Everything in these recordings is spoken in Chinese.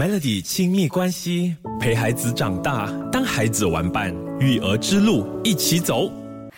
Melody 亲密关系，陪孩子长大，当孩子玩伴，育儿之路一起走。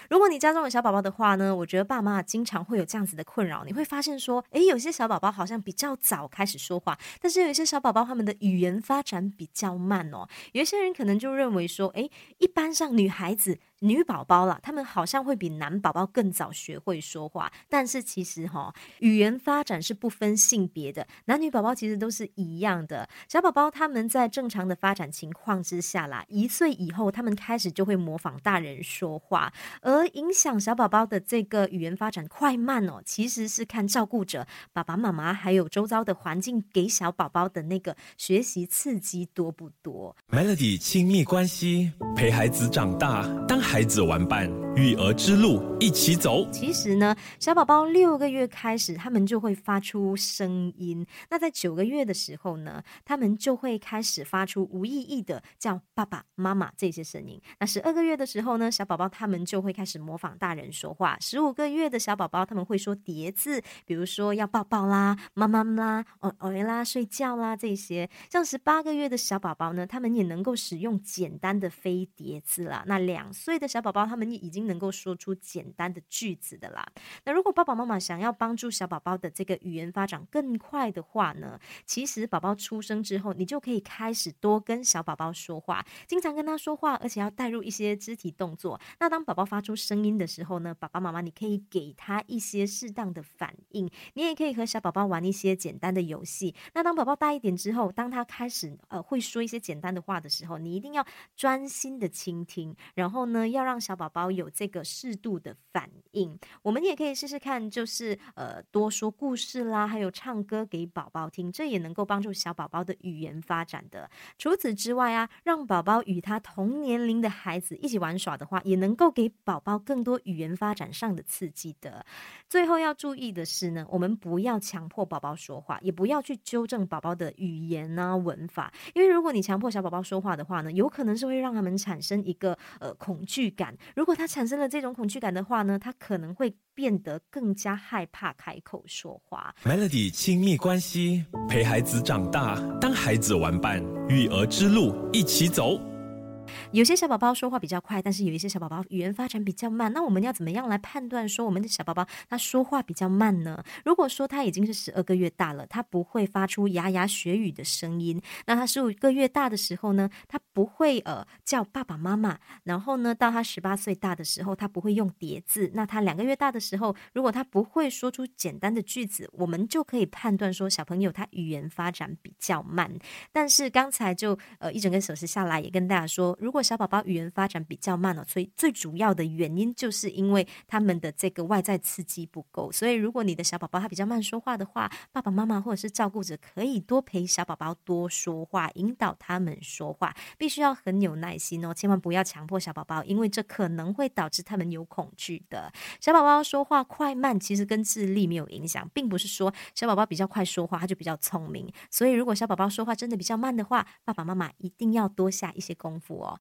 如果你家中有小宝宝的话呢，我觉得爸妈经常会有这样子的困扰。你会发现说，诶，有些小宝宝好像比较早开始说话，但是有一些小宝宝他们的语言发展比较慢哦。有一些人可能就认为说，诶，一般上女孩子。女宝宝啦，他们好像会比男宝宝更早学会说话，但是其实哈，语言发展是不分性别的，男女宝宝其实都是一样的。小宝宝他们在正常的发展情况之下啦，一岁以后，他们开始就会模仿大人说话，而影响小宝宝的这个语言发展快慢哦，其实是看照顾者爸爸妈妈还有周遭的环境给小宝宝的那个学习刺激多不多。Melody 亲密关系，陪孩子长大，当。孩子玩伴，育儿之路一起走。其实呢，小宝宝六个月开始，他们就会发出声音。那在九个月的时候呢，他们就会开始发出无意义的叫爸爸妈妈这些声音。那十二个月的时候呢，小宝宝他们就会开始模仿大人说话。十五个月的小宝宝他们会说叠字，比如说要抱抱啦、妈妈啦、哦哦啦、睡觉啦这些。像十八个月的小宝宝呢，他们也能够使用简单的非叠字啦。那两岁。的小宝宝，他们已经能够说出简单的句子的啦。那如果爸爸妈妈想要帮助小宝宝的这个语言发展更快的话呢，其实宝宝出生之后，你就可以开始多跟小宝宝说话，经常跟他说话，而且要带入一些肢体动作。那当宝宝发出声音的时候呢，爸爸妈妈你可以给他一些适当的反应，你也可以和小宝宝玩一些简单的游戏。那当宝宝大一点之后，当他开始呃会说一些简单的话的时候，你一定要专心的倾听，然后呢。要让小宝宝有这个适度的反应，我们也可以试试看，就是呃多说故事啦，还有唱歌给宝宝听，这也能够帮助小宝宝的语言发展的。除此之外啊，让宝宝与他同年龄的孩子一起玩耍的话，也能够给宝宝更多语言发展上的刺激的。最后要注意的是呢，我们不要强迫宝宝说话，也不要去纠正宝宝的语言啊文法，因为如果你强迫小宝宝说话的话呢，有可能是会让他们产生一个呃恐惧。感，如果他产产生了这种恐惧感的话呢，他可能会变得更加害怕开口说话。Melody 亲密关系，陪孩子长大，当孩子玩伴，育儿之路一起走。有些小宝宝说话比较快，但是有一些小宝宝语言发展比较慢。那我们要怎么样来判断说我们的小宝宝他说话比较慢呢？如果说他已经是十二个月大了，他不会发出牙牙学语的声音，那他十五个月大的时候呢，他不会呃叫爸爸妈妈。然后呢，到他十八岁大的时候，他不会用叠字。那他两个月大的时候，如果他不会说出简单的句子，我们就可以判断说小朋友他语言发展比较慢。但是刚才就呃一整个手势下来，也跟大家说。如果小宝宝语言发展比较慢了，所以最主要的原因就是因为他们的这个外在刺激不够。所以如果你的小宝宝他比较慢说话的话，爸爸妈妈或者是照顾者可以多陪小宝宝多说话，引导他们说话，必须要很有耐心哦，千万不要强迫小宝宝，因为这可能会导致他们有恐惧的。小宝宝说话快慢其实跟智力没有影响，并不是说小宝宝比较快说话他就比较聪明。所以如果小宝宝说话真的比较慢的话，爸爸妈妈一定要多下一些功夫哦。